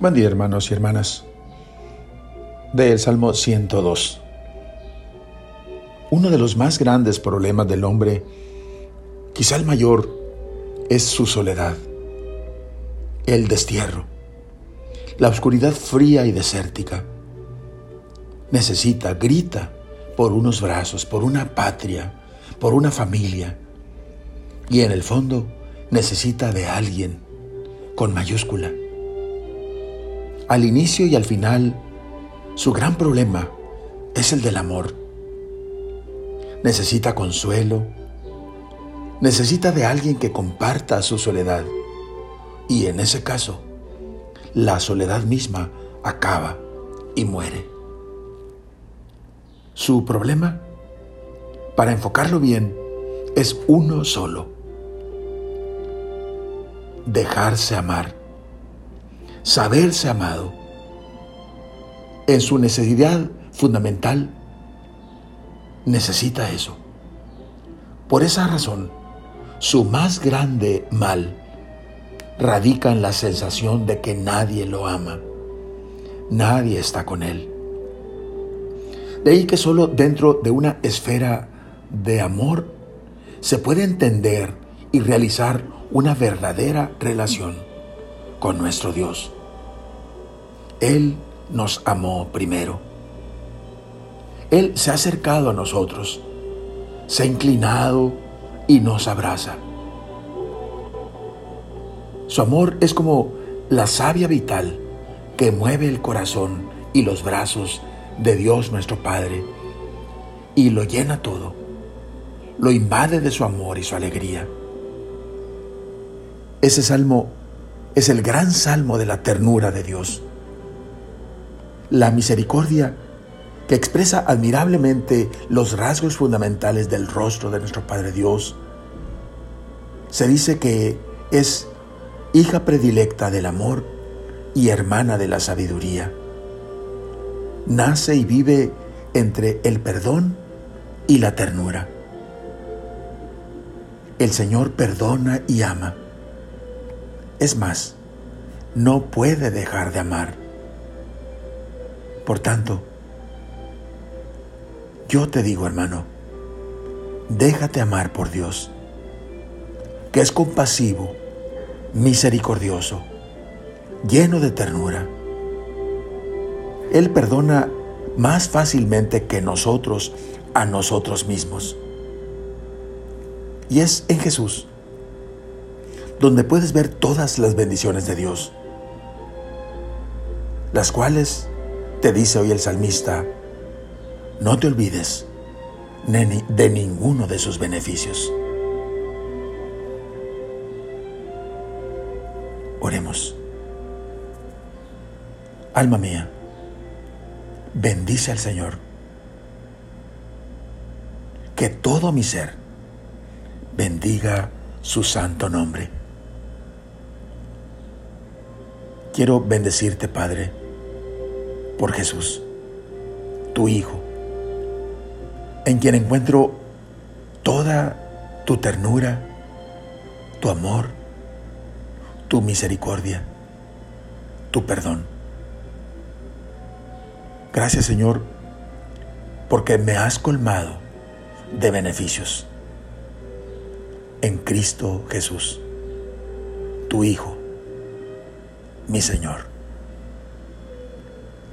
Buen día hermanos y hermanas. Del Salmo 102. Uno de los más grandes problemas del hombre, quizá el mayor, es su soledad, el destierro, la oscuridad fría y desértica. Necesita, grita por unos brazos, por una patria, por una familia. Y en el fondo necesita de alguien con mayúscula al inicio y al final, su gran problema es el del amor. Necesita consuelo, necesita de alguien que comparta su soledad. Y en ese caso, la soledad misma acaba y muere. Su problema, para enfocarlo bien, es uno solo. Dejarse amar saberse amado. En su necesidad fundamental, necesita eso. Por esa razón, su más grande mal radica en la sensación de que nadie lo ama, nadie está con él. De ahí que solo dentro de una esfera de amor se puede entender y realizar una verdadera relación con nuestro Dios. Él nos amó primero. Él se ha acercado a nosotros, se ha inclinado y nos abraza. Su amor es como la savia vital que mueve el corazón y los brazos de Dios nuestro Padre y lo llena todo, lo invade de su amor y su alegría. Ese salmo es el gran salmo de la ternura de Dios. La misericordia que expresa admirablemente los rasgos fundamentales del rostro de nuestro Padre Dios. Se dice que es hija predilecta del amor y hermana de la sabiduría. Nace y vive entre el perdón y la ternura. El Señor perdona y ama es más, no puede dejar de amar. Por tanto, yo te digo, hermano, déjate amar por Dios, que es compasivo, misericordioso, lleno de ternura. Él perdona más fácilmente que nosotros a nosotros mismos. Y es en Jesús donde puedes ver todas las bendiciones de Dios, las cuales, te dice hoy el salmista, no te olvides de ninguno de sus beneficios. Oremos. Alma mía, bendice al Señor. Que todo mi ser bendiga su santo nombre. Quiero bendecirte, Padre, por Jesús, tu Hijo, en quien encuentro toda tu ternura, tu amor, tu misericordia, tu perdón. Gracias, Señor, porque me has colmado de beneficios en Cristo Jesús, tu Hijo mi Señor.